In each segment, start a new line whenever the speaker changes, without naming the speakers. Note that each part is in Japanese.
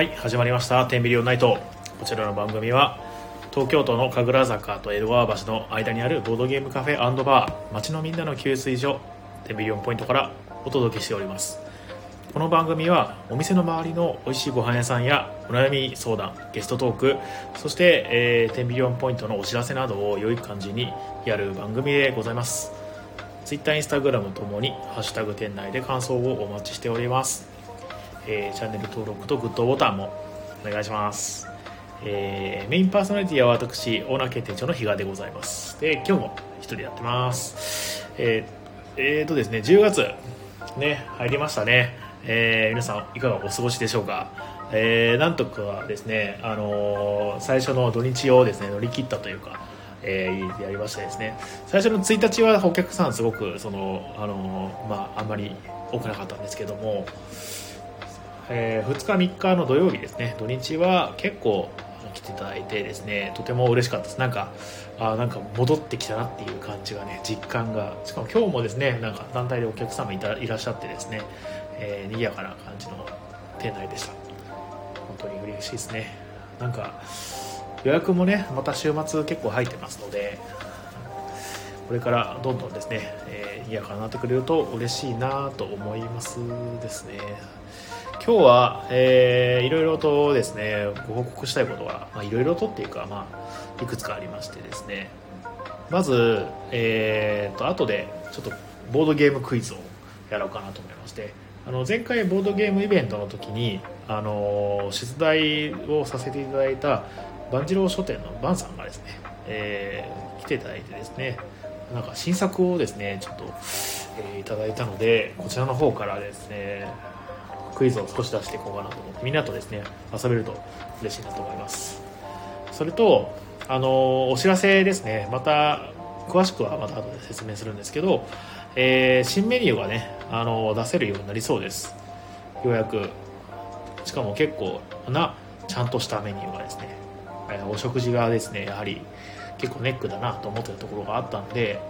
はい始まりました「テンビリオンナイト」こちらの番組は東京都の神楽坂と江戸川橋の間にあるボードゲームカフェバー街のみんなの給水所テンビリオンポイントからお届けしております。この番組はお店の周りの美味しいご飯屋さんやお悩み相談ゲストトークそして、えー、テンビリオンポイントのお知らせなどを良い感じにやる番組でございます。Twitter、Instagram ともに「ハッシュタグ店内」で感想をお待ちしております、えーチャンネル登録とグッドボタンもお願いします、えーメインパーソナリティは私オーナー決定長の比嘉でございます。で今日も一人やってます。えーえーとですね10月ね入りましたね。えー皆さんいかがお過ごしでしょうか、えーなんとかですね、あの最初の土日をですね乗り切ったというか、えーやりましてですね。最初の1日はお客さんすごくその、あのまあ、あんまり多くなかったんですけども、え2日3日の土曜日ですね。土日は結構来ていただいてですねとても嬉しかったです。なんかあなんか戻ってきたなっていう感じがね実感が。しかも今日もですねなんか団体でお客様いたいらっしゃってですね、えー賑やかな感じの店内でした。本当に嬉しいですね。なんか予約もねまた週末結構入ってますのでこれからどんどんですね、えー、賑やかになってくれると嬉しいなと思いますですね。今日は、えーいろいろとですねご報告したいことは、まあ、いろいろとっていうか、まあ、いくつかありましてですね。まず、えー、と後でちょっとボードゲームクイズをやろうかなと思いまして。あの前回ボードゲームイベントの時にあの出題をさせていただいた万次郎書店のバンさんがですね、えー来ていただいてですねなんか新作をですねちょっと、えーいただいたのでこちらの方からですねクイズを少し出していこうかなと思ってみんなとですね遊べると嬉しいなと思います。それとあのお知らせですね。また詳しくはまた後で説明するんですけど、えー新メニューがねあの出せるようになりそうです。ようやく。しかも結構なちゃんとしたメニューがですね、えお食事がですねやはり結構ネックだなと思ってたところがあったんで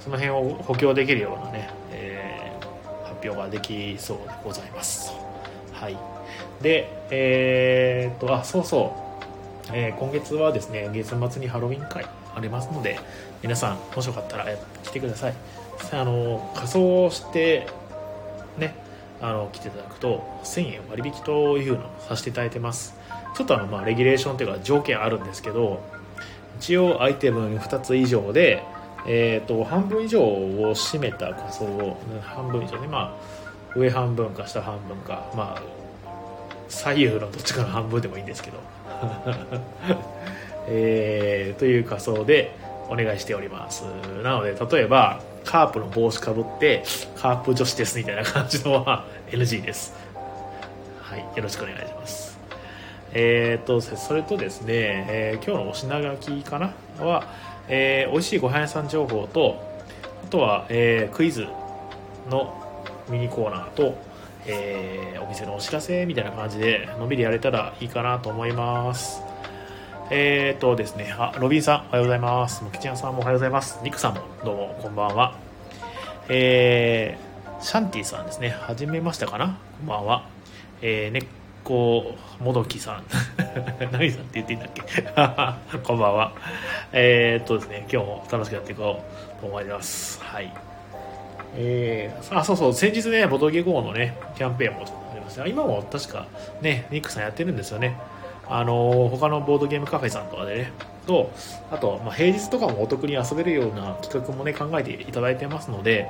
その辺を補強できるようなね、発表ができそうでございます。はい。でえーっとあそうそう、えー今月はですね月末にハロウィン会ありますので皆さんもしよかったら来てください。あの仮装してねあの来ていただくと1000円割引というのをさせていただいてます。ちょっとあのまあレギュレーションというか条件あるんですけど一応アイテム2つ以上で、えー、と半分以上を占めた仮装を半分以上ね。まあ上半分か下半分か。まあ左右のどっちかの半分でもいいんですけど。えーという仮装でお願いしております。なので例えばカープの帽子かぶってカープ女子ですみたいな感じのは NG です。はいよろしくお願いします。えーとそれとですね、えー今日のお品書きかな？は、えー美味しいご飯屋さん情報とあとは、えークイズのミニコーナーと、えーお店のお知らせみたいな感じでのんびりやれたらいいかなと思いますえーとですね、あ、ロビンさん、おはようございます。ムキチンさんもおはようございます。ニックさんも、どうも、こんばんは。えー、シャンティさんですね、はじめましたかな？こんばんは。えー、ねっこもどきさん。何さんって言っていいんだっけ？こんばんは。えーとですね、今日も楽しくやっていこうと思います。はい。えー、あ、そうそう、先日ね、ボトゲ GO のね、キャンペーンもありました。今も確かね、ニックさんやってるんですよね。あの他のボードゲームカフェさんとかでね、と、あと、まあ、平日とかもお得に遊べるような企画もね、考えていただいてますので、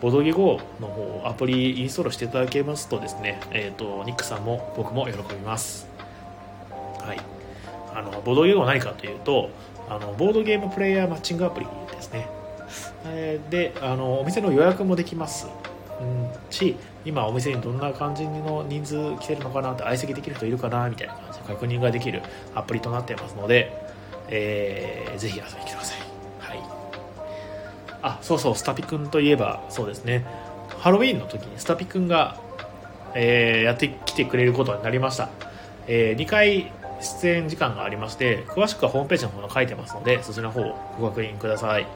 ボドゲ GO の方、アプリインストールしていただけますとですね、えっ、と、ニックさんも僕も喜びます。はい。あの、ボードゲ GO は何かというと、あの、ボードゲームプレイヤーマッチングアプリですね。えーで、あの、お店の予約もできます。うん、し、今お店にどんな感じの人数来てるのかなって相席できる人いるかなみたいな感じで確認ができるアプリとなってますので、えーぜひ遊びに来てくださ。い。あ、そうそう、スタピくんといえば、そうですね、ハロウィーンの時にスタピくんが、えーやってきてくれることになりました。えー2回出演時間がありまして、詳しくはホームページの方に書いてますので、そちらの方をご確認ください。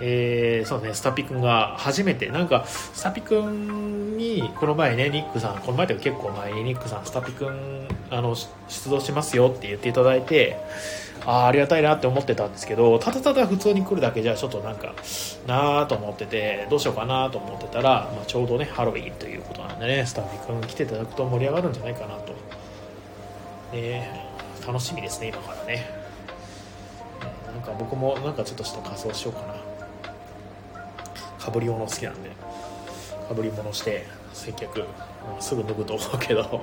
えー、そうね、スタピ君が初めて、なんか、スタピ君に、この前ね、ニックさん、この前というか結構前にニックさん、スタピ君、あの、出動しますよって言っていただいて、ああ、りがたいなって思ってたんですけど、ただただ普通に来るだけじゃ、ちょっとなんか、なあと思ってて、どうしようかなと思ってたら、まあ、ちょうどね、ハロウィンということなんでね、スタピ君来ていただくと盛り上がるんじゃないかなと。ね、楽しみですね、今からね。なんか僕もなんかちょっとした仮装しようかな。かぶり物好きなんでかぶり物して接客すぐ脱ぐと思うけど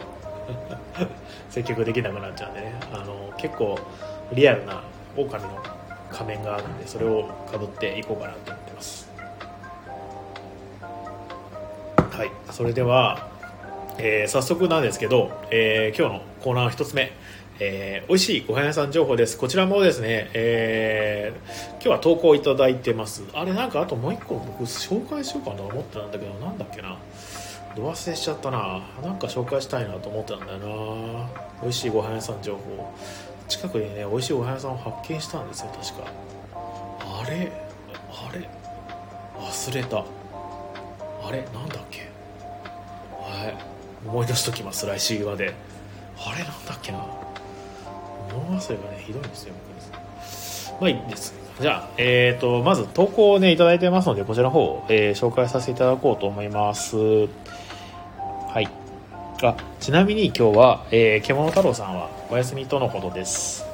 接客できなくなっちゃうんでねあの結構リアルな狼の仮面があるんでそれをかぶっていこうかなと思ってますはいそれでは、えー、早速なんですけど、えー、今日のコーナー1つ目えー、美味しいご飯屋さん情報です。こちらもですね、えー、今日は投稿いただいてます。あれなんかあともう一個僕紹介しようかなと思ってたんだけど、なんだっけな。ど忘れしちゃったな。なんか紹介したいなと思ってたんだよな。美味しいご飯屋さん情報。近くにね、美味しいご飯屋さんを発見したんですよ、確か。あれあれ忘れた。あれなんだっけ？はい。思い出しときます、来週まで。あれなんだっけな？物忘れがねひどいんですよまあいいですじゃあ、えーと、まず投稿をねいいてますのでこちらの方、えー、紹介させていただこうと思いますはいあちなみに今日は、えー、獣太郎さんはお休みとのことです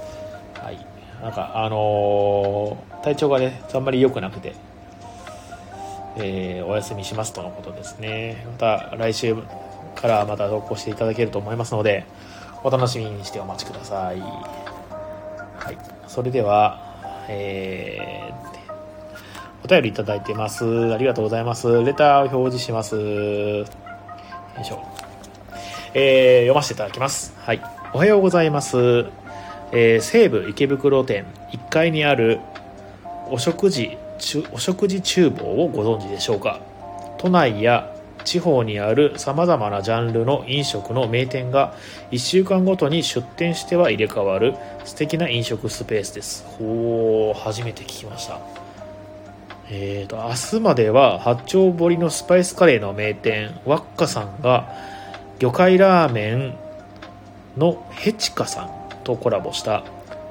はいなんかあのー、体調がねあんまり良くなくてえー、お休みしますとのことですねまた来週からまた投稿していただけると思いますのでお楽しみにしてお待ちください。はい。それでは、えー、お便りいただいてます。ありがとうございます。レターを表示します。よいしょ。えー、読ませていただきます。はい。おはようございます。えー、西武池袋店1階にあるお食事、お食事厨房をご存知でしょうか？都内や地方にあるさまざまなジャンルの飲食の名店が1週間ごとに出店しては入れ替わる素敵な飲食スペースですほう初めて聞きましたえーと明日までは八丁堀のスパイスカレーの名店ワッカさんが魚介ラーメンのヘチカさんとコラボした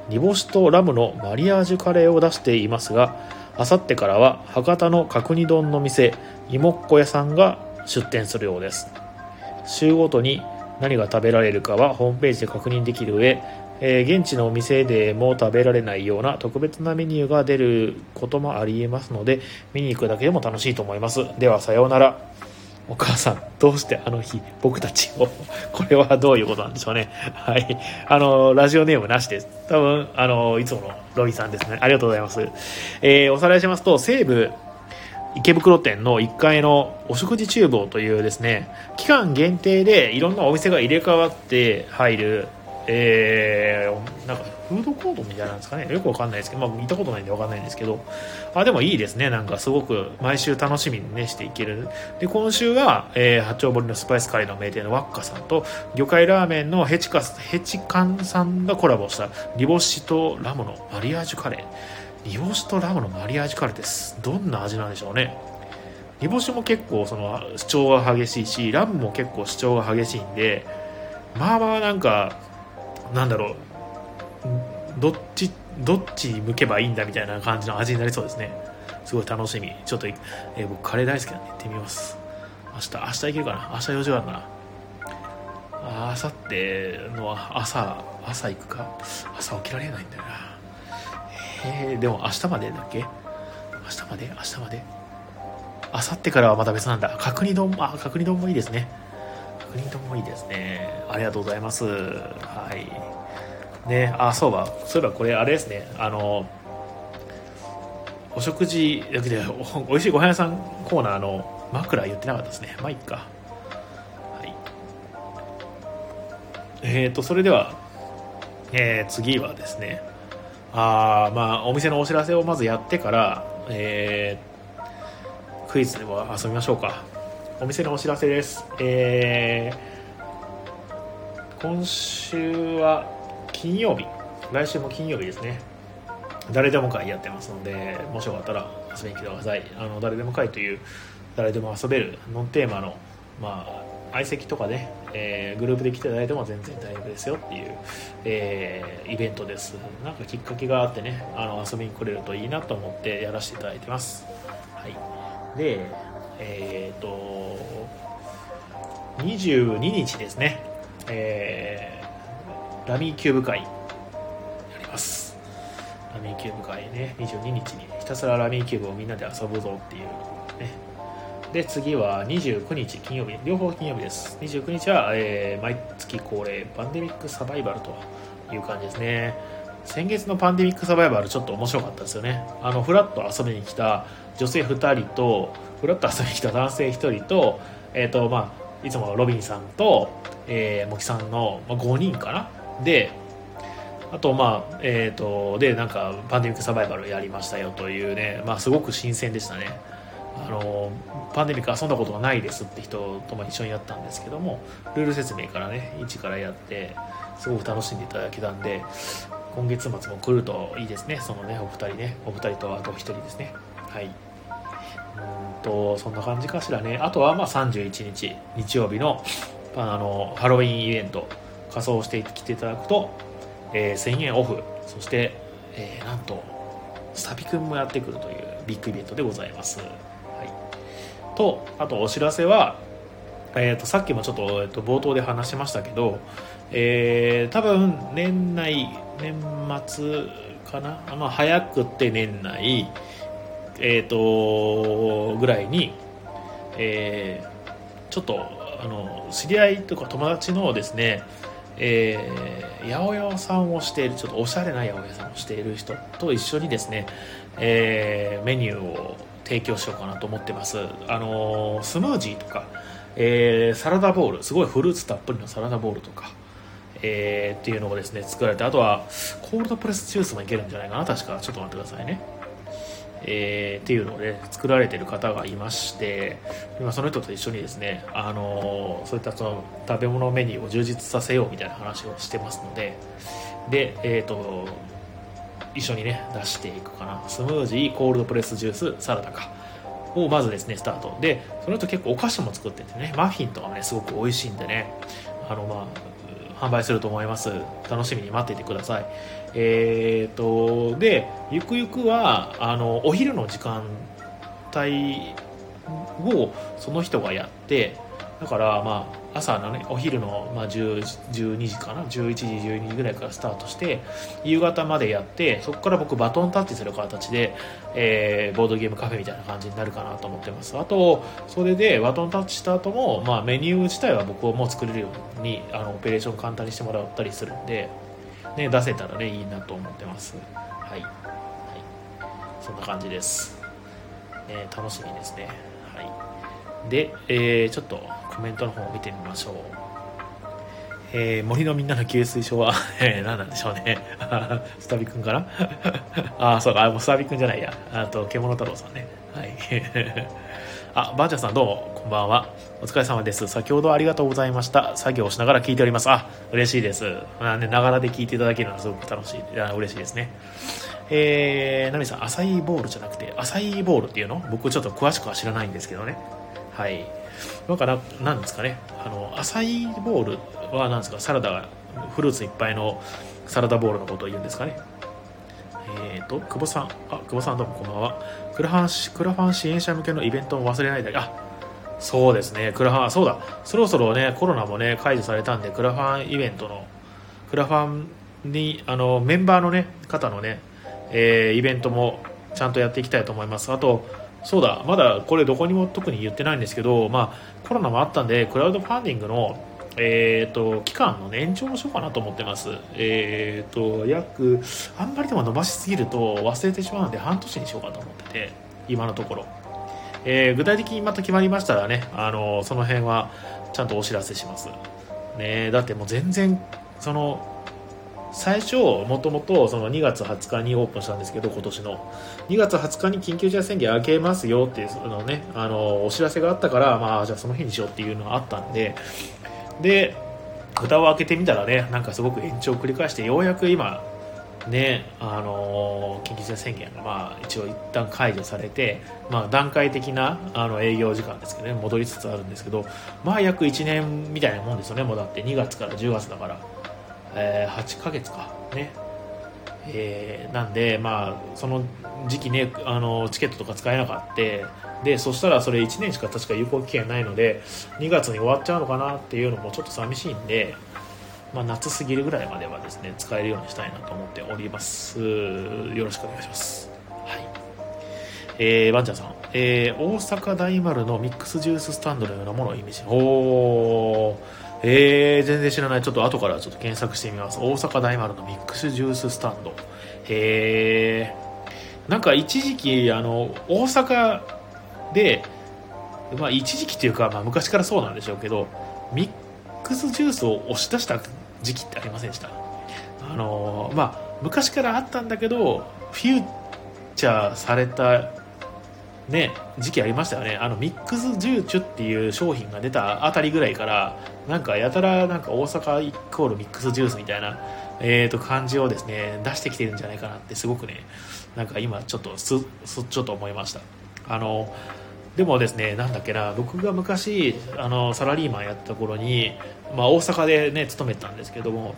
煮干しとラムのマリアージュカレーを出していますがあさってからは博多の角煮丼の店芋っこ屋さんが出店するようです。週ごとに何が食べられるかはホームページで確認できる上、えー、現地のお店でも食べられないような特別なメニューが出ることもありえますので見に行くだけでも楽しいと思います。ではさようなら。お母さん、どうしてあの日、僕たちを、これはどういうことなんでしょうね。はい。あの、ラジオネームなしです。多分、あの、いつものロイさんですね。ありがとうございます。えー、おさらいしますと、西武、池袋店の1階のお食事厨房というですね期間限定でいろんなお店が入れ替わって入る、えー、なんかフードコートみたいなんですかね。よくわかんないですけど、まあ、見たことないんでわかんないんですけど。あでもいいですね。なんかすごく毎週楽しみにねしていける。で今週は、えー、八丁堀のスパイスカレーの名店のワッカさんと魚介ラーメンのヘチカヘチカンさんがコラボした煮干しとラムのマリアージュカレー。煮干しとラムのマリアージュカレーです。どんな味なんでしょうね。煮干しも結構その主張が激しいしラムも結構主張が激しいんでまあまあなんかなんだろう。どっちどっち向けばいいんだみたいな感じの味になりそうですね。すごい楽しみ。ちょっと、えー、僕カレー大好きなんで行ってみます。明日明日行けるかな？明日用事があるな？あさっての朝朝行くか？朝起きられないんだよな。えー、でも明日までだっけ？明日まで？明日まで？明後日からはまた別なんだ。角煮丼あ角煮丼もいいですね。角煮丼もいいですね。ありがとうございます。はい。ね。あそうばそういえばこれあれですね。あのお食事でおおいしいご飯屋さんコーナーの枕言ってなかったですね。まあいっか。はい。えっ、ー、とそれではえー、次はですね。あまあお店のお知らせをまずやってから、えー、クイズでも遊びましょうか。お店のお知らせです。えー、今週は金曜日。来週も金曜日ですね。誰でも会やってますのでもしよかったら遊びに来てください。あの誰でも会という誰でも遊べるノンテーマのまあ相席とかね、えー、グループで来ていただいても全然大丈夫ですよっていう、えー、イベントです。なんかきっかけがあってねあの遊びに来れるといいなと思ってやらせていただいてます。はい。でえっ、ー、と22日ですね。えー、ラミーキューブ会やります。ラミーキューブ会ね22日にひたすらラミーキューブをみんなで遊ぶぞっていうね。で次は29日金曜日両方金曜日です。29日は、えー、毎月恒例パンデミックサバイバルという感じですね。先月のパンデミックサバイバルちょっと面白かったですよね。あのフラッと遊びに来た女性2人とフラッと遊びに来た男性1人と,、えーとまあ、いつものロビンさんと、えー、モキさんの、ま、5人かなであとまあえっ、ー、とでなんかパンデミックサバイバルやりましたよというねまあすごく新鮮でしたね。あのパンデミック遊んだことがないですって人とも一緒にやったんですけどもルール説明からね一からやってすごく楽しんでいただけたんで今月末も来るといいですね。そのねお二人ねお二人とあと一人ですね。はい。うんとそんな感じかしらね。あとはまあ31日日曜日のあのハロウィンイベント。仮装してきていただくと、えー、1000円オフ。そして、えー、なんとスタピ君もやってくるというビッグイベントでございます。はい。とあとお知らせは、えーと、さっきもちょっと,、えーと、冒頭で話しましたけど、えー、多分年内年末かな、まあ、早くって年内えっ、ー、とぐらいに、えー、ちょっとあの知り合いとか友達のですねえー、八百屋さんをしているちょっとおしゃれな八百屋さんをしている人と一緒にですね、えー、メニューを提供しようかなと思ってます。あのー、スムージーとか、え、サラダボール、すごいフルーツたっぷりのサラダボールとか、え、っていうのをですね、作られて、あとは、コールドプレスジュースもいけるんじゃないかな、確か。ちょっと待ってくださいね。えー、っていうのをね、作られてる方がいまして、今その人と一緒にですね、あのー、そういったその食べ物メニューを充実させようみたいな話をしてますので、で、え、ー、と、一緒にね出していくかな。スムージーコールドプレスジュースサラダかをまずですねスタート。でその後結構お菓子も作っててねマフィンとかもねすごく美味しいんでね。あのまあ販売すると思います。楽しみに待っていてください。えーとでゆくゆくはあのお昼の時間帯をその人がやってだからまあ朝のねお昼の、まあ、10 12時かな？11時12時ぐらいからスタートして夕方までやってそこから僕バトンタッチする形で、えー、ボードゲームカフェみたいな感じになるかなと思ってます。あとそれでバトンタッチした後も、まあ、メニュー自体は僕もう作れるようにあのオペレーション簡単にしてもらったりするんで、ね、出せたらねいいなと思ってます。はい、はい、そんな感じです、ね、楽しみですね。はい。で、えー、ちょっとコメントの方を見てみましょう。えー、森のみんなの給水所は、えー、何なんでしょうね。スタビくんかな あ、そうか、あ、もうスタビくんじゃないや。あと、獣太郎さんね。はい。あ、ばあちゃんさんどうも、こんばんは。お疲れ様です。先ほどありがとうございました。作業をしながら聞いております。あ、嬉しいです。まあね、ながらで聞いていただけるのはすごく楽しい、いや嬉しいですね。えー、ナミさん、アサイボールじゃなくて、アサイボールっていうの？僕ちょっと詳しくは知らないんですけどね。はい。だから、なんですかね、あの、アサイボールは何ですか、サラダが、フルーツいっぱいのサラダボールのことを言うんですかね。えっ、ー、と、久保さん、あ、久保さんどうもこんばんは。クラファン、クラファン支援者向けのイベントを忘れないで、あ、そうですね、クラファン、そうだ、そろそろね、コロナもね、解除されたんで、クラファンイベントの、クラファンに、あの、メンバーのね、方のね、えー、イベントもちゃんとやっていきたいと思います。あと、そうだ、まだこれどこにも特に言ってないんですけど、まあ、コロナもあったんで、クラウドファンディングの、えーと、期間の、延長をしようかなと思ってます。えーと、約、あんまりでも伸ばしすぎると忘れてしまうので、半年にしようかと思ってて、今のところ。えー、具体的にまた決まりましたらね、あのその辺はちゃんとお知らせします。ね、だってもう全然、その、最初もともとその2月20日にオープンしたんですけど今年の。2月20日に緊急事態宣言明けますよっていうそのねあのお知らせがあったからまあじゃあその日にしようっていうのがあったんで。で蓋を開けてみたらねなんかすごく延長を繰り返してようやく今ねあの緊急事態宣言がまあ一応一旦解除されて、まあ、段階的なあの営業時間ですけどね戻りつつあるんですけどまあ約1年みたいなもんですよねもうだって。2月から10月だから、えー、8ヶ月か。ね。えー、なんで、まあ、その時期ねあのチケットとか使えなかったでそしたらそれ1年しか確か有効期限ないので2月に終わっちゃうのかなっていうのもちょっと寂しいんでまあ、夏過ぎるぐらいまではですね使えるようにしたいなと思っております。よろしくお願いします。はい。えー、バンチャーさん、えー、大阪大丸のミックスジューススタンドのようなものをイメージ。おー。えー、全然知らない。ちょっと後からちょっと検索してみます。大阪大丸のミックスジューススタンド。へえなんか一時期あの大阪でまあ一時期っていうか、まあ、昔からそうなんでしょうけどミックスジュースを押し出した時期ってありませんでした？あのまあ昔からあったんだけどフューチャーされたね時期ありましたよね。あのミックスジューチュっていう商品が出たあたりぐらいからなんかやたらなんか大阪イコールミックスジュースみたいなえー、と感じをですね出してきてるんじゃないかなってすごくねなんか今ちょっとすすちょっと思いました。あのでもですねなんだっけな僕が昔あのサラリーマンやった頃に、まあ、大阪でね勤めてたんですけども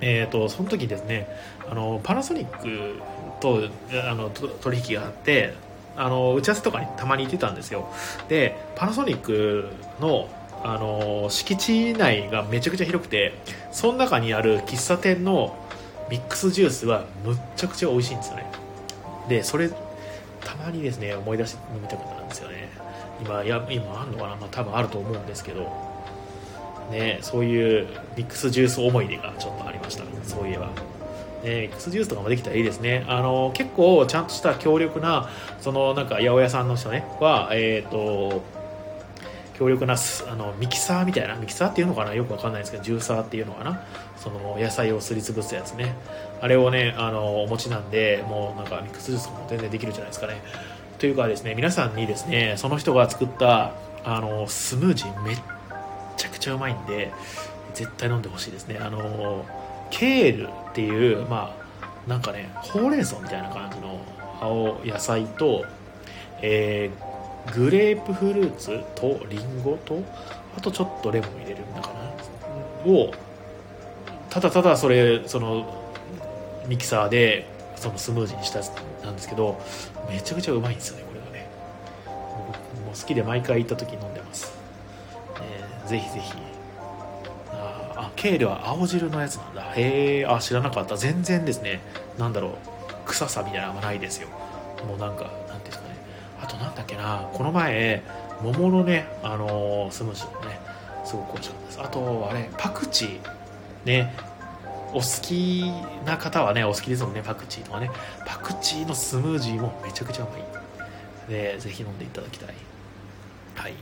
えーと、その時ですねあのパナソニックとあの取引があってあの打ち合わせとかにたまに行ってたんですよ。でパナソニックのあの敷地内がめちゃくちゃ広くてその中にある喫茶店のミックスジュースはむっちゃくちゃ美味しいんですよね。でそれたまにですね思い出して飲みたくなるんですよね。今や今あるのかな、まあ、多分あると思うんですけど。ねそういうミックスジュース思い出がちょっとありました。そういえば。ね、ミックスジュースとかもできたらいいですね。あの、結構ちゃんとした強力な、そのなんか八百屋さんの人ね、は、えっ、ー、と、強力なあのミキサーみたいな。ミキサーっていうのかな？よくわかんないですけどジューサーっていうのかな？その野菜をすりつぶすやつね。あれをねあのお持ちなんでもうなんかミックスジュースも全然できるじゃないですかね。というかですね皆さんにですねその人が作ったあのスムージーめっちゃくちゃうまいんで絶対飲んでほしいですね。あのケールっていうまあなんかねほうれん草みたいな感じの青野菜と、えー、グレープフルーツとリンゴとあとちょっとレモン入れるんだかなをただただそれそのミキサーでそのスムージーにしたなんですけどめちゃくちゃうまいんですよねこれがね。もう好きで毎回行った時飲んでます、えー、ぜひぜひあケールは青汁のやつなんだ。へえあ知らなかった。全然ですね。なんだろう。臭さみたいなのがないですよ。もうなんかなんていうんですかね。あとなんだっけな。この前桃のね、あのー、スムージーもねすごく美味しかったです。あとあれパクチー。ね。お好きな方はねお好きですもんね。パクチーとかね。パクチーのスムージーもめちゃくちゃうまい。でぜひ飲んでいただきたい。はい。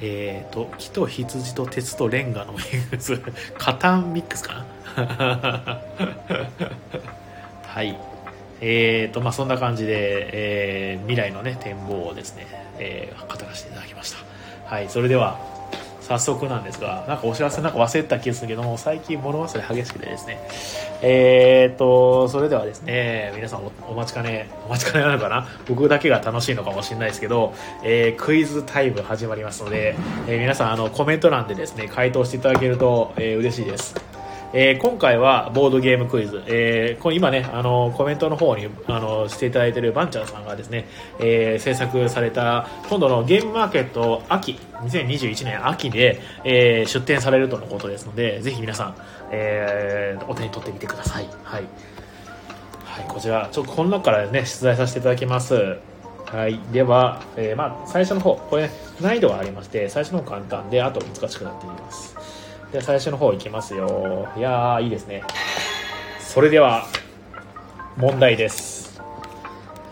えーと木と羊と鉄とレンガのミックス。カタンミックスかな？はい。えーとまあ、そんな感じで、えー、未来の、ね、展望をですね、えー、語らせていただきました。はい、それでは早速なんですが、なんかお知らせなんか忘れた気がするけども、最近物忘れ激しくてですね、えーと、それではですね、皆さんお待ちかね、お待ちかねなのかな？僕だけが楽しいのかもしれないですけど、えー、クイズタイム始まりますので、えー、皆さんあのコメント欄でですね、回答していただけると、えー、嬉しいです。えー、今回はボードゲームクイズ、えー、今ねあのコメントの方にあのしていただいているバンチャーさんがですね、えー、制作された今度のゲームマーケット秋2021年秋で、えー、出展されるとのことですのでぜひ皆さん、えー、お手に取ってみてください。はい、はい、こちらちょっとこの中からね出題させていただきます。はい、では、えー、まあ、最初の方これ、ね、難易度がありまして最初の方簡単であと難しくなっています。では最初の方いきますよ。いやーいいですね。それでは問題です。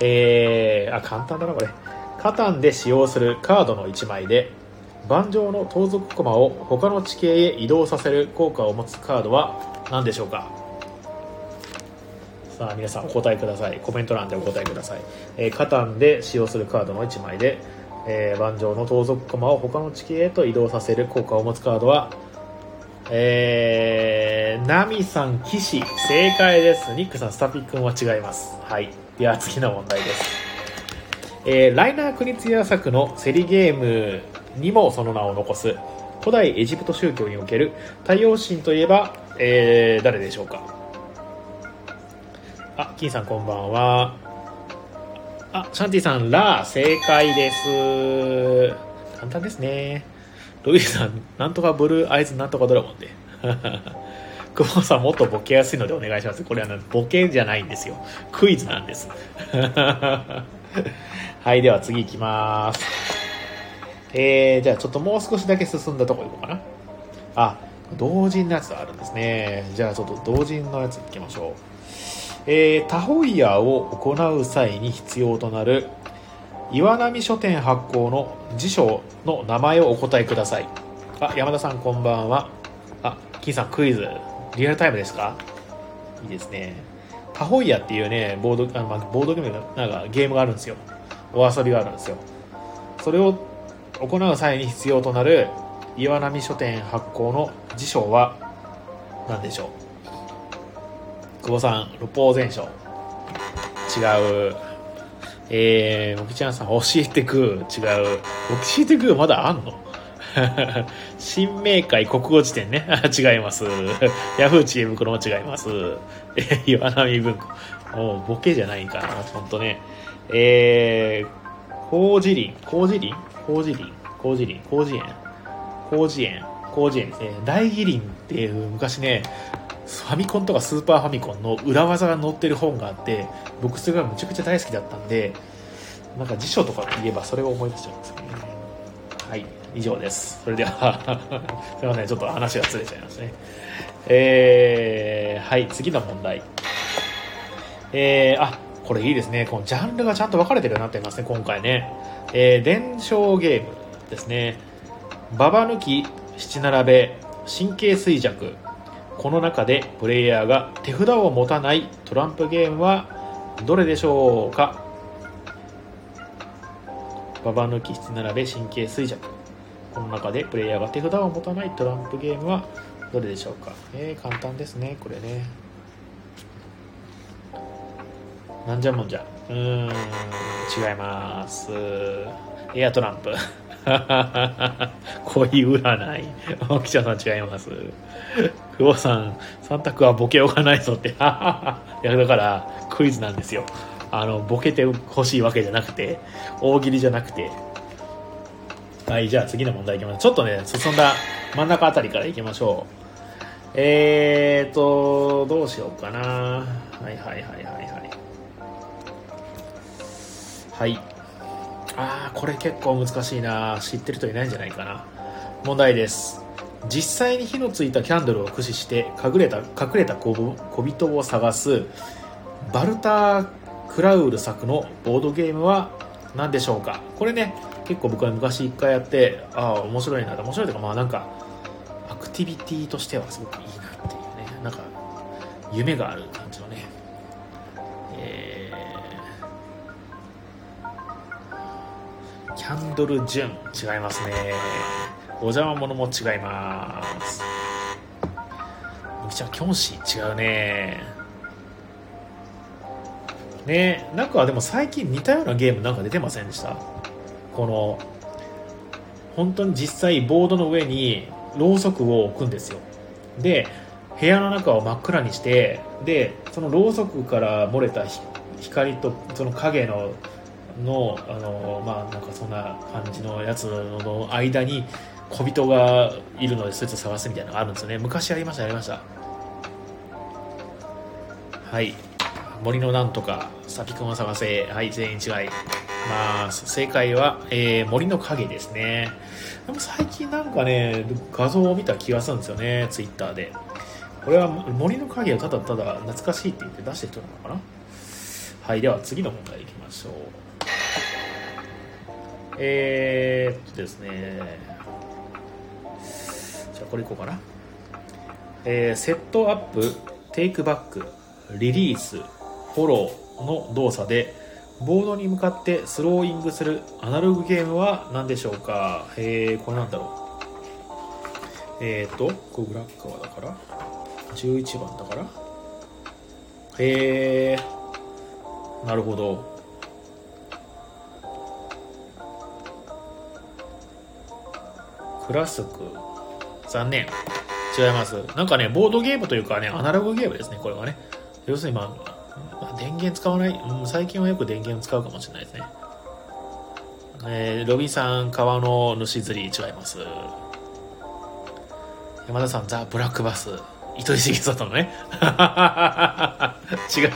えー、あ簡単だなこれ。カタンで使用するカードの1枚で盤上の盗賊駒を他の地形へ移動させる効果を持つカードは何でしょうか？さあ皆さんお答えくださいコメント欄でお答えください、えー、カタンで使用するカードの1枚で、えー、盤上の盗賊駒を他の地形へと移動させる効果を持つカードはえー、ナミさん、騎士、正解です。ニックさん、スタピ君は違います。はい。では次の問題です。えー、ライナー・クニツヤ作のセリゲームにもその名を残す、古代エジプト宗教における太陽神といえば、えー、誰でしょうか？あ、金さんこんばんは。あ、シャンティさん、ラー、正解です。簡単ですね。ロイさん、なんとかブルーアイズなんとかドラゴンで。久保さん、もっとボケやすいのでお願いします。これは、ね、ボケじゃないんですよ。クイズなんです。はい、では次行きます。えー、じゃあちょっともう少しだけ進んだとこ行こうかな。あ、同人のやつあるんですね。じゃあちょっと同人のやつ行きましょう。えー、タホイヤーを行う際に必要となる岩波書店発行の辞書の名前をお答えください。あ、山田さんこんばんは。あ、金さんクイズ。リアルタイムですか？いいですね。タホイヤっていうね、ボード、あのまあボードゲーム、なんかゲームがあるんですよ。お遊びがあるんですよ。それを行う際に必要となる岩波書店発行の辞書は何でしょう？久保さん、六法全書。違う。えー、もきちゃんさん、教えてく。違う。教えてく、まだあんの？新明会国語辞典ね。違います。ヤフー知恵袋も違います。え岩波文庫。もうボケじゃないかな、ほんとね。えー、麹林、麹林？麹林？麹林？麹園？麹園？麹園？ですね。大義林っていう昔ね、ファミコンとかスーパーファミコンの裏技が載ってる本があって、僕それがむちゃくちゃ大好きだったんで、なんか辞書とかって言えばそれを思い出しちゃうんですよね。はい、以上です。それでは、すいません、ちょっと話がずれちゃいますね。えー、はい、次の問題。えー、あ、これいいですね。このジャンルがちゃんと分かれてるようになってますね、今回ね。えー、伝承ゲームですね。ババ抜き、七並べ、神経衰弱。この中でプレイヤーが手札を持たないトランプゲームはどれでしょうか？ババ抜き、七並べ、神経衰弱。この中でプレイヤーが手札を持たないトランプゲームはどれでしょうか？えー、簡単ですね、これね。なんじゃもんじゃ。うーん、違います。エアトランプ。恋占い。青木ちゃんさん違います。久保さん、三択はボケようがないぞって。いや、だから、クイズなんですよ。あの、ボケてほしいわけじゃなくて、大喜利じゃなくて。はい、じゃあ次の問題いきます。ちょっとね、進んだ真ん中あたりからいきましょう。えーと、どうしようかな。はいはいはいはいはい。はい。あー、これ結構難しいな。知ってる人いないんじゃないかな。問題です。実際に火のついたキャンドルを駆使して隠れた隠れた小人を探すバルター・クラウル作のボードゲームは何でしょうかこれね結構僕は昔一回やってああ面白いな面白いとかまあなんかアクティビティとしてはすごくいいなっていうねなんか夢があるャンドル・ジュン。違いますね。お邪魔者も違います。みきちゃんキョンシー違うね。ねなんかでも最近似たようなゲームなんか出てませんでした？この本当に実際ボードの上にろうそくを置くんですよ。で部屋の中を真っ暗にしてでそのろうそくから漏れた光とその影ののあのまあなんかそんな感じのやつの間に小人がいるのでそいつを探すみたいなのがあるんですよね。昔やりましたやりました。はい。森のなんとかサピ君を探せ。はい全員違います。正解は、えー森の影ですね。でも最近なんかね画像を見た気がするんですよねツイッターで。これは森の影をただただ懐かしいって言って出した人なのかな。はいでは次の問題いきましょう。えー、っとですね。じゃあこれいこうかな。えーセットアップテイクバックリリースフォローの動作でボードに向かってスローイングするアナログゲームは何でしょうか？えー、これなんだろう？えっ、ー、とこれ裏側だから11番だから。へえなるほど。クラスク。残念。違います。なんかねボードゲームというかねアナログゲームですねこれはね。要するにまあ電源使わない、うん、最近はよく電源を使うかもしれないですね。えー、ロビンさん川の主釣り違います。山田さんザ・ブラックバス。糸井重里のね。違う。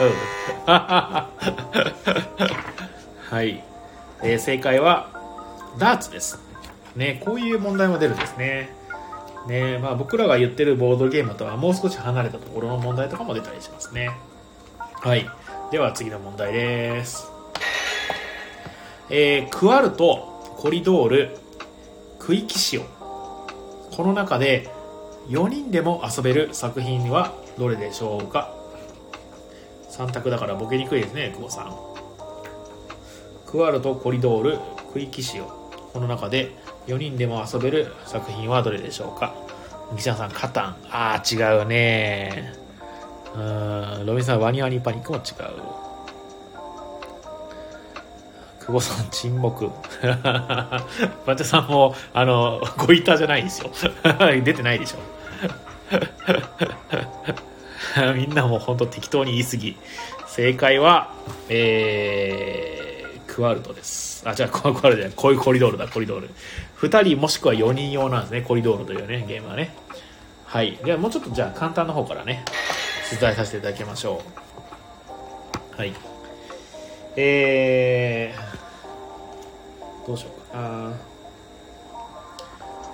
はい、えー、正解はダーツです。ねこういう問題も出るんですねねまあ僕らが言ってるボードゲームとはもう少し離れたところの問題とかも出たりしますねはいでは次の問題ですえー、クワルト、コリドール、クイキシオ。この中で4人でも遊べる作品はどれでしょうか ?3 択だからボケにくいですね、久保さん。クワルト、コリドール、クイキシオ。この中で4人でも遊べる作品はどれでしょうか？西田さん、カタン。ああ、違うね。うん、ロビンさん、ワニワニパニックも違う。久保さん沈黙。バッチャさんも、あの、ごイタじゃないんですよ。出てないでしょ。みんなも本当適当に言い過ぎ。正解は、えー、クワルトです。あ、じゃあ、クワルトじゃない。こういうコリドールだ、コリドール。2人もしくは4人用なんですね、コリドールというね、ゲームはね。はい。では、もうちょっとじゃあ、簡単な方からね、出題させていただきましょう。はい。えー、どうしようかな。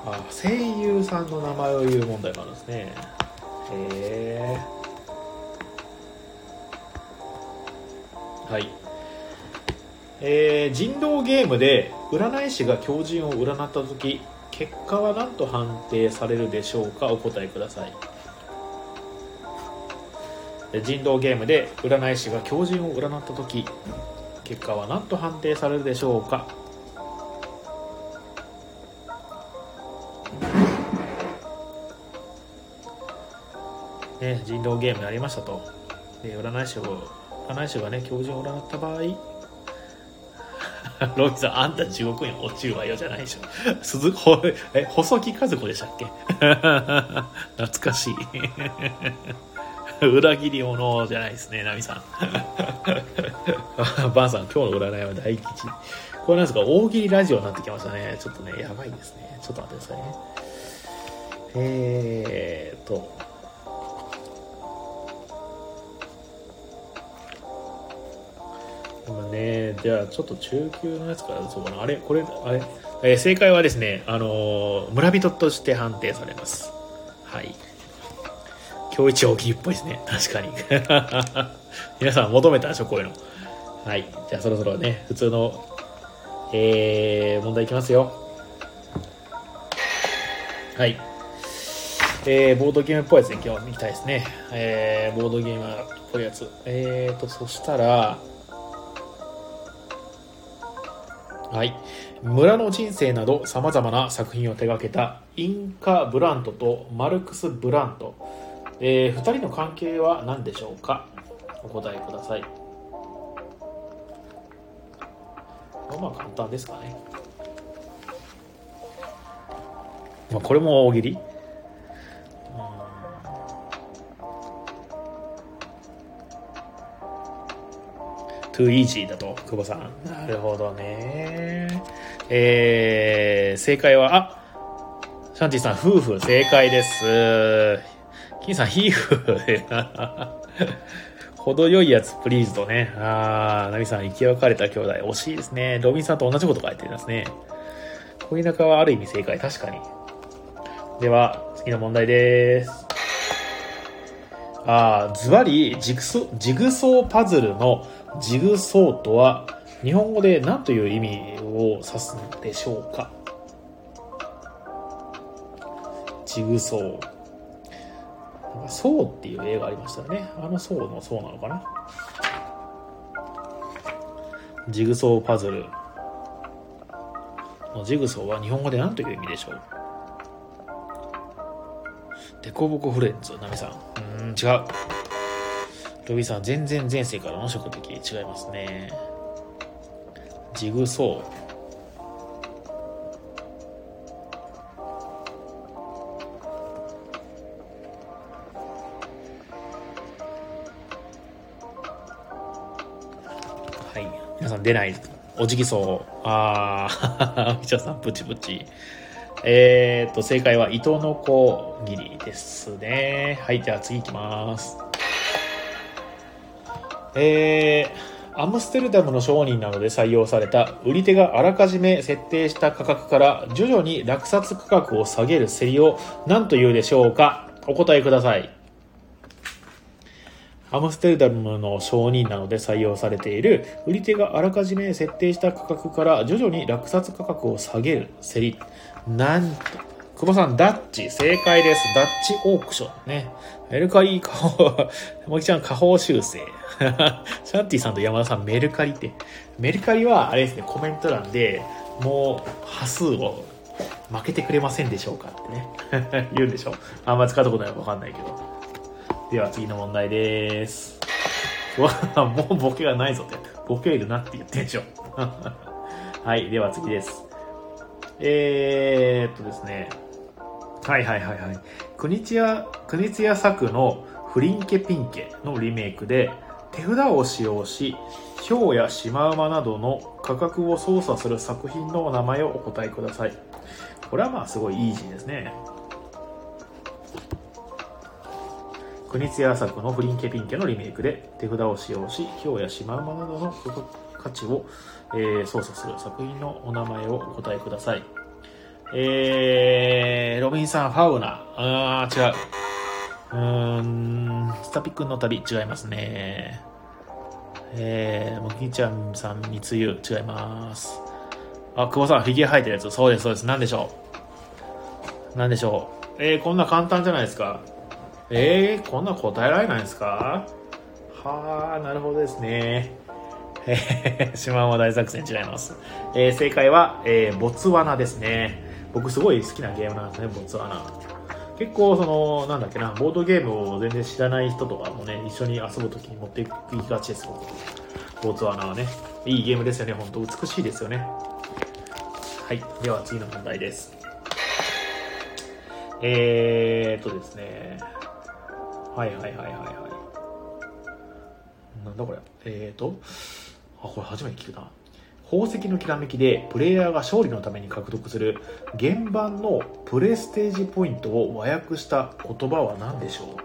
あ、声優さんの名前を言う問題があるんですね。へー。はい。えー、人狼ゲームで占い師が狂人を占った時結果は何と判定されるでしょうかお答えください。人狼ゲームで占い師が狂人を占った時結果は何と判定されるでしょうか。ね、人狼ゲームやりましたと。で占い師を占い師がね狂人を占った場合 ロイさん、あんた地獄に落ちるわよじゃないでしょ。鈴ほ、え、細木和子でしたっけ？懐かしい。裏切り者じゃないですね、ナミさん。バンさん、今日の占いは大吉。これなんですか、大喜利ラジオになってきましたね。ちょっとね、やばいですね。ちょっと待ってくださいね。えーと。今ね、じゃあちょっと中級のやつからそうかな。あれこれ、あれ、えー、正解はですね、あのー、村人として判定されます。はい。今日一大喜利っぽいですね。確かに。皆さん求めたでしょ、こういうの。はい。じゃあそろそろね、普通の、えー、問題いきますよ。はい。えー、ボードゲームっぽいやつに今日行きたいですね。えー、ボードゲームっぽいやつ。えーと、そしたら、はい。村の人生などさまざまな作品を手掛けたインカ・ブラントとマルクス・ブラント。えー、2人の関係は何でしょうか？お答えくださいまあ簡単ですかねまあこれも大喜利？トゥーイージーだと、久保さん。なるほどね。えー、正解は、あシャンティさん、夫婦正解です。金さん、ヒーフ。程よいやつ、プリーズとね。あー、ナミさん、生き別れた兄弟。惜しいですね。ロビンさんと同じこと書いてますね。恋仲はある意味正解。確かに。では、次の問題です。あー、ズバリ、ジグソ、ジグソーパズルのジグソーとは、日本語で何という意味を指すんでしょうか？ジグソー。ソーっていう映画ありましたよね。あのソーのソーなのかな？ジグソーパズルのジグソーは日本語で何という意味でしょう？デコボコフレンズ、ナミさん。うん、違う。ロビさん、全然前世からの食的違いますね。ジグソー。はい。皆さん出ない。おじぎそう。あー、みちゃさん、プチプチ。えー、っと、正解は糸のこ切りですね。はい、じゃあ次行きます。えー、アムステルダムの商人などで採用された売り手があらかじめ設定した価格から徐々に落札価格を下げる競りを何というでしょうかお答えください。アムステルダムの承認などで採用されている売り手があらかじめ設定した価格から徐々に落札価格を下げる競り。なんと、久保さん、ダッチ、正解です。ダッチオークションね。メルカリ、下 方、もきちゃん、下方修正。シャンティさんと山田さん、メルカリって。メルカリは、あれですね、コメント欄で、もう、波数を負けてくれませんでしょうかってね。言うんでしょあんま使ったことないかわかんないけど。では次の問題です。もうボケがないぞって。ボケいるなって言ってんでしょ。はい、では次です。えー、っとですね。はいはいはいはい。国津屋、国津屋作のフリンケピンケのリメイクで手札を使用し、ヒョウやシマウマなどの価格を操作する作品のお名前をお答えください。これはまあすごいイージーですね。国津屋作のフリンケピンケのリメイクで手札を使用し、ヒョウやシマウマなどの価値を、え、操作する作品のお名前をお答えください。えー、ロビンさん、ファウナ。あー、違う。うーん、スタピ君の旅、違いますね。えー、もぎちゃんさん、みつゆ、違います。あ、久保さん、フィギュア履いてるやつ。そうです、そうです。なんでしょう？なんでしょう？えー、こんな簡単じゃないですか。えー、こんな答えられないですか？はあ、なるほどですね。えー、島間大作戦違います。えー、正解は、えー、ボツワナですね。僕すごい好きなゲームなんですね、ボツワナ。結構その、なんだっけな、ボードゲームを全然知らない人とかもね、一緒に遊ぶときに持っていきがちですよ。ボツワナはね。いいゲームですよね、本当美しいですよね。はい。では次の問題です。えーっとですね。はいはいはいはいはい。なんだこれ。えーと、あ、これ初めて聞くな。宝石のきらめきでプレイヤーが勝利のために獲得する原版のプレステージポイントを和訳した言葉は何でしょう？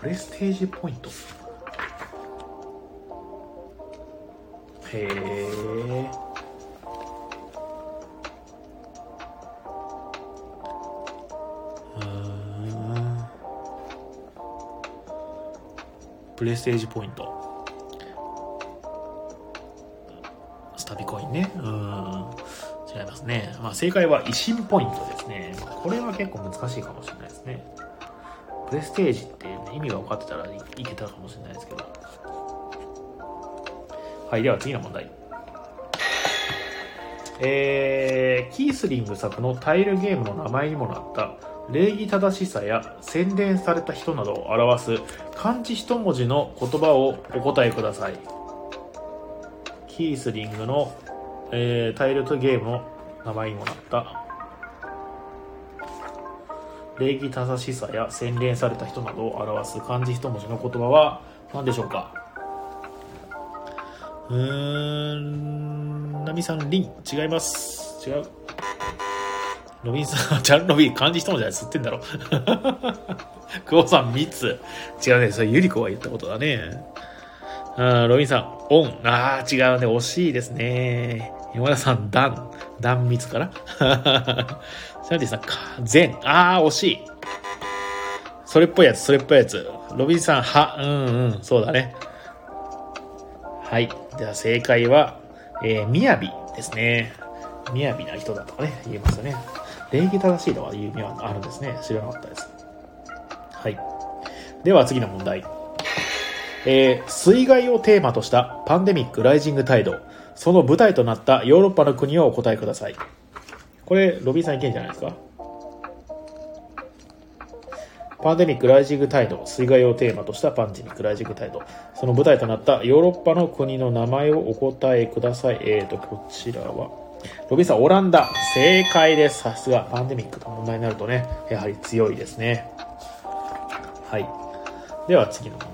プレステージポイント。へえ。プレステージポイント。ビコインね。うん。違いますね、まあ、正解は維新ポイントですね。これは結構難しいかもしれないですね。プレステージって、ね、意味が分かってたらいけたかもしれないですけど。はいでは次の問題。えー、キースリング作のタイルゲームの名前にもなった礼儀正しさや洗練された人などを表す漢字一文字の言葉をお答えください。キースリングの、えー、タイルとゲームの名前にもなった礼儀正しさや洗練された人などを表す漢字一文字の言葉は何でしょうか？うーん、ナミさん、リン、違います。違う。ロビンさん、ちゃんロビン、漢字一文字で吸ってんだろ。久保さん、密。違うね。それ、ゆり子が言ったことだね。あロビンさん、オン。ああ、違うね。惜しいですね。山田さん、ダン。断密かな シャンティさん、か、全。ああ、惜しい。それっぽいやつ、それっぽいやつ。ロビンさん、は。うんうん、そうだね。はい。では、正解は、えー、みやびですね。みやびな人だとかね、言えますよね。礼儀正しいとはいう意味はあるんですね。知らなかったです。はい。では次の問題。えー、水害をテーマとしたパンデミックライジングタイド、その舞台となったヨーロッパの国をお答えください。これ、ロビーさんいけんじゃないですか？パンデミック・ライジング・タイド水害をテーマとしたパンデミック・ライジング・タイドその舞台となったヨーロッパの国の名前をお答えください。えーとこちらは。ロビンさんオランダ。正解です。さすが。パンデミックの問題になるとねやはり強いですね。はい。では次の問題。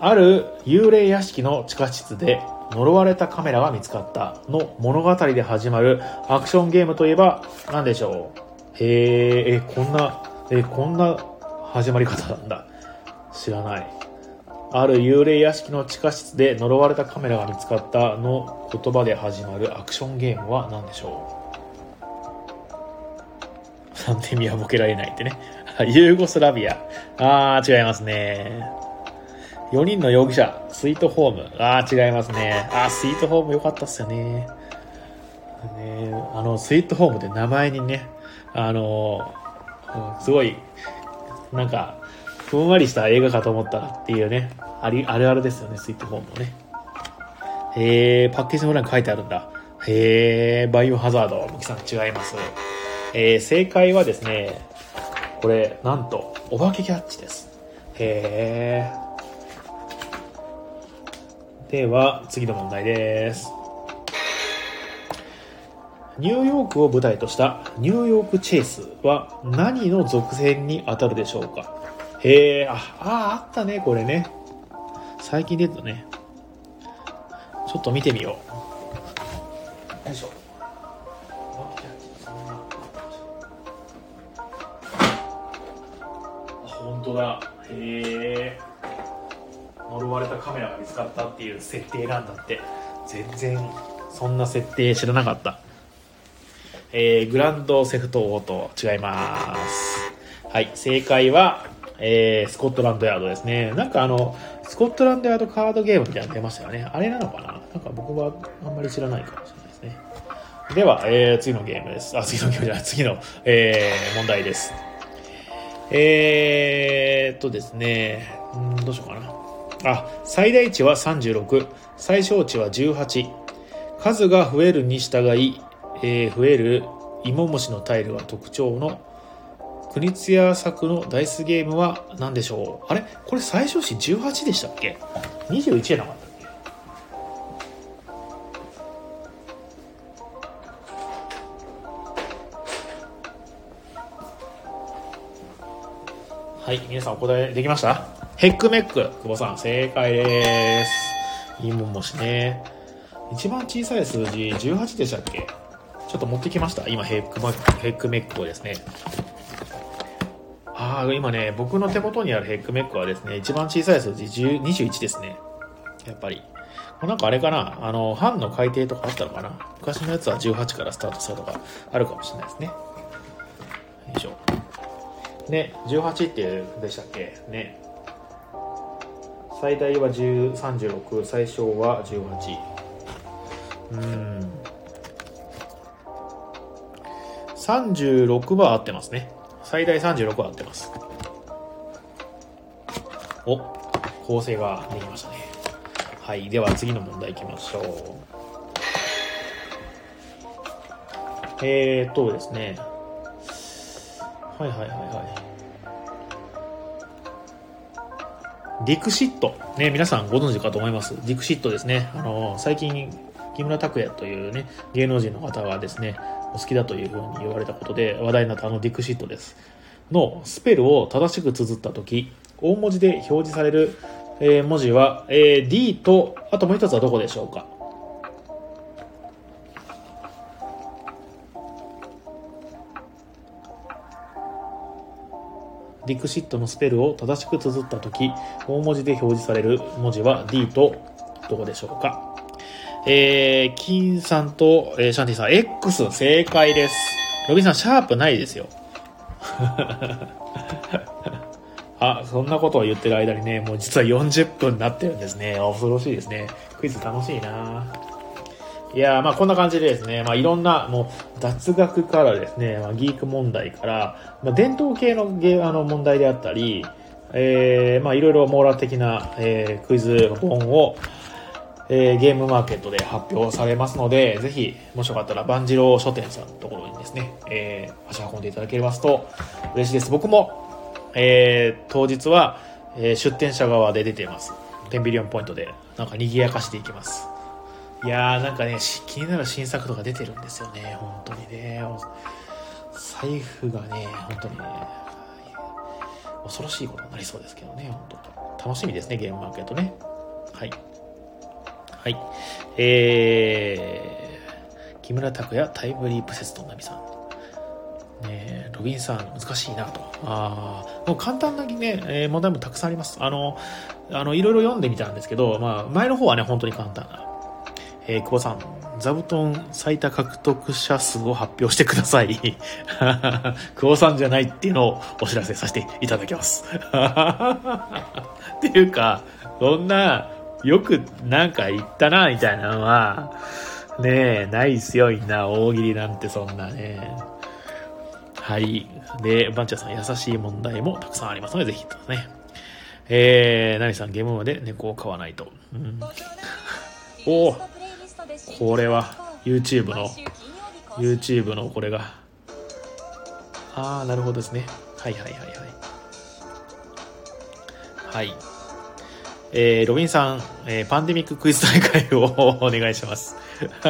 ある幽霊屋敷の地下室で呪われたカメラが見つかったの物語で始まるアクションゲームといえば何でしょう？へえ、こんな、え、こんな始まり方なんだ。知らない。ある幽霊屋敷の地下室で呪われたカメラが見つかったの言葉で始まるアクションゲームは何でしょう ?3 点目はボケられないってね。ユーゴスラビア。あー、違いますね。4人の容疑者、スイートホーム。あー、違いますね。あー、スイートホーム良かったっすよね。ねあの、スイートホームで名前にね、あの、すごい、なんか、ふんわりした映画かと思ったらっていうね、あり、あるあるですよね、スイートホームもね。へえ、パッケージの裏に書いてあるんだ。へえ、バイオハザード、むきさん違います。えー、正解はですね、これ、なんと、お化けキャッチです。へえ。では、次の問題です。ニューヨークを舞台としたニューヨークチェイスは何の続編に当たるでしょうか？へえ、あ、あ、あったね、これね。最近出たね。ちょっと見てみよう。よいしょ。本当だ。へえ。呪われたカメラが見つかったっていう設定なんだって。全然、そんな設定知らなかった。えー、グランドセフトオート違います。はい、正解は、えー、スコットランドヤードですね。なんかあの、スコットランドヤードカードゲームみたいなの出ましたよね。あれなのかな？なんか僕はあんまり知らないかもしれないですね。では、えー、次のゲームです。あ、次のゲームじゃない、次の、えー、問題です。えー、っとですね、んどうしようかな。あ、最大値は36、最小値は18。数が増えるに従い、えー、増える芋虫のタイルが特徴の国津屋作のダイスゲームは何でしょう？あれ？これ最初詞18でしたっけ ?21 じゃなかったっけ？はい、皆さんお答えできました？ヘックメック、久保さん、正解です。芋虫ね。一番小さい数字18でしたっけ？ちょっと持ってきました。今ヘックマ、ヘックメックをですね。ああ、今ね、僕の手元にあるヘックメックはですね、一番小さい数字21ですね。やっぱり。なんかあれかな、あの、版の改定とかあったのかな？昔のやつは18からスタートしたとかあるかもしれないですね。よいしょ。ね、18ってでしたっけ？ね。最大は10 36、最小は18。うん。36は合ってますね。最大36は合ってます。お、構成ができましたね。はい。では次の問題いきましょう。えーっとですね。はいはいはいはい。ディクシット。ね、皆さんご存知かと思います。ディクシットですね。あの、最近、木村拓哉というね、芸能人の方がですね、お好きだというふうに言われたことで話題になったあのディクシットです。のスペルを正しく綴ったとき、大文字で表示される、え文字は、え D と、あともう一つはどこでしょうか？ディクシットのスペルを正しく綴ったとき、大文字で表示される文字は D とどこでしょうか？えー、金さんと、えー、シャンティさん、X 正解です。ロビンさん、シャープないですよ。あ、そんなことを言ってる間にね、もう実は40分になってるんですね。恐ろしいですね。クイズ楽しいないやまあこんな感じでですね、まあいろんな、もう雑学からですね、まあ、ギーク問題から、まあ、伝統系のゲあの問題であったり、えー、まあいろいろ網羅的な、えー、クイズ本を、えー、ゲームマーケットで発表されますので、ぜひ、もしよかったら、万次郎書店さんのところにですね、えー、足運んでいただけますと嬉しいです。僕も、えー、当日は、えー、出店者側で出ています。10ビリオンポイントで、なんか賑やかしていきます。いやー、なんかね、気になる新作とか出てるんですよね、本当にね。財布がね、本当にね、恐ろしいことになりそうですけどね、本当楽しみですね、ゲームマーケットね。はい。はい。えー、木村拓哉タイムリープ説とナミさん。ねロビンさん、難しいなと。ああ、もう簡単なね、えー、問題もたくさんあります。あの、あの、いろいろ読んでみたんですけど、まあ、前の方はね、本当に簡単な。えー、久保さん、座布団最多獲得者数を発表してください。久保さんじゃないっていうのをお知らせさせていただきます。っていうか、そんな、よくなんか言ったな、みたいなのは、ねえ、ないっすよ、みんな。大喜利なんてそんなね。はい。で、バンチャーさん、優しい問題もたくさんありますので、ぜひとね。えー、ナミさん、ゲームまで猫を飼わないと。うん、おおこれは、YouTube の、YouTube のこれが。ああ、なるほどですね。はいはいはいはい。はい。えー、ロビンさん、えー、パンデミッククイズ大会を お願いします。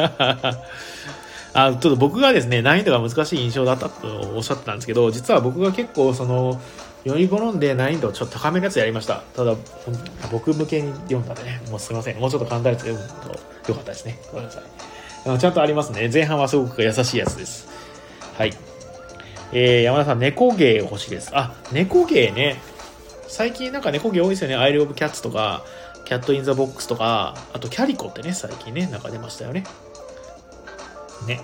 あ、ちょっと僕がですね、難易度が難しい印象だったとおっしゃってたんですけど、実は僕が結構その、読み好んで難易度をちょっと高めのやつやりました。ただ、僕向けに読んだんでね、もうすいません。もうちょっと簡単なやつ読むとよかったですね。ごめんなさい。ちゃんとありますね。前半はすごく優しいやつです。はい。えー、山田さん、猫ゲー欲しいです。あ、猫ゲーね。最近なんか猫ゲー多いですよね。アイル・オブ・キャッツとか、キャット・イン・ザ・ボックスとか、あとキャリコってね、最近ね、なんか出ましたよね。ね。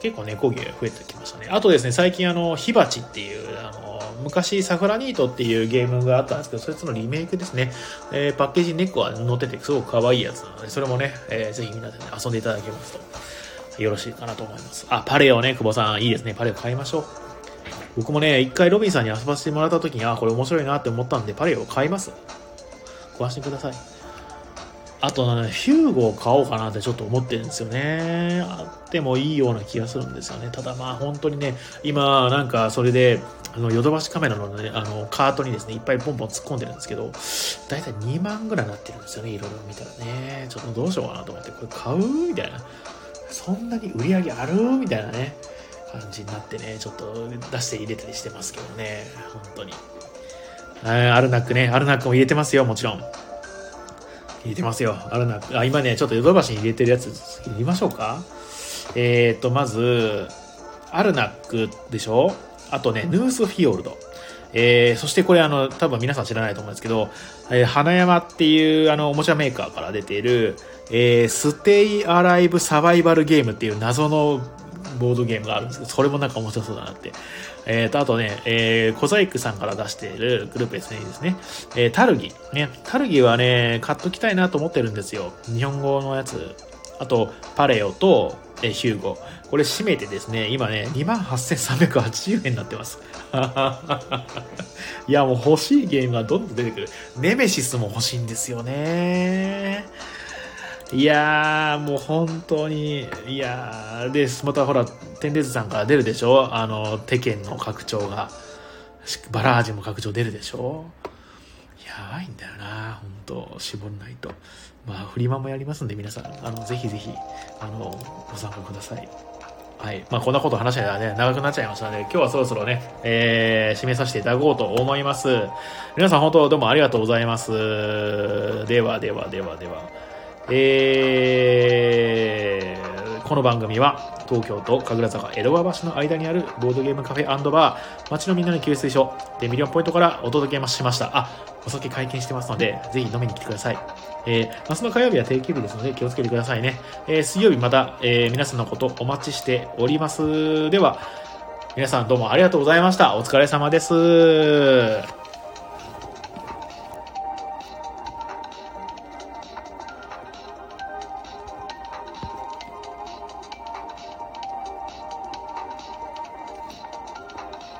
結構猫ゲー増えてきましたね。あとですね、最近あの、火鉢っていう、あの、昔サフラニートっていうゲームがあったんですけど、そいつのリメイクですね。えー、パッケージに猫が載っててすごく可愛いやつなので、それもね、えー、ぜひみんなで、ね、遊んでいただけますと、よろしいかなと思います。あ、パレオね、久保さん、いいですね。パレオ買いましょう。僕もね、一回ロビンさんに遊ばせてもらった時に、あ、これ面白いなって思ったんで、パレオ買います。ご安心ください。あとね、ヒューゴを買おうかなってちょっと思ってるんですよね。あってもいいような気がするんですよね。ただまあ本当にね、今なんかそれで、あの、ヨドバシカメラのね、あの、カートにですね、いっぱいポンポン突っ込んでるんですけど、だいたい2万ぐらいになってるんですよね、いろいろ見たらね。ちょっとどうしようかなと思って、これ買う？みたいな。そんなに売り上げある？みたいなね。感じになってね、ちょっと出して入れたりしてますけどね、本当に。アルナックね、アルナックも入れてますよ、もちろん。入れてますよ、アルナック。あ、今ね、ちょっとヨドバシに入れてるやつ、入れましょうか。えーと、まず、アルナックでしょ？あとね、ヌースフィヨルド。えー、そしてこれあの、多分皆さん知らないと思うんですけど、えー、花山っていうあの、おもちゃメーカーから出ている、えー、ステイアライブサバイバルゲームっていう謎のボードゲームがあるんですけど、それもなんか面白そうだなって。えーと、あとね、えー、コザイクさんから出しているグループ SNE ですね。えー、タルギ。ね、タルギはね、買っときたいなと思ってるんですよ。日本語のやつ。あと、パレオと、えー、ヒューゴ。これ締めてですね、今ね、28,380円になってます。いや、もう欲しいゲームがどんどん出てくる。ネメシスも欲しいんですよね。いやー、もう本当に、いやー、で、またほら、テンデズさんから出るでしょ？あの、テケンの拡張が。バラージも拡張出るでしょ？やばいんだよな、本当絞んないと。まあ、フリマもやりますんで、皆さん、あの、ぜひぜひ、あの、ご参加ください。はい。まあ、こんなこと話したらね、長くなっちゃいましたので、今日はそろそろね、えー、締めさせていただこうと思います。皆さん本当どうもありがとうございます。ではではではでは。えー、この番組は東京と神楽坂江戸川橋の間にあるボードゲームカフェバー街のみんなの給水所でミリオンポイントからお届けしましたあお酒解禁してますのでぜひ飲みに来てくださいえー、明日の火曜日は定休日ですので気をつけてくださいね。えー、水曜日また、えー、皆さんのことお待ちしております。では、皆さんどうもありがとうございました。お疲れ様です。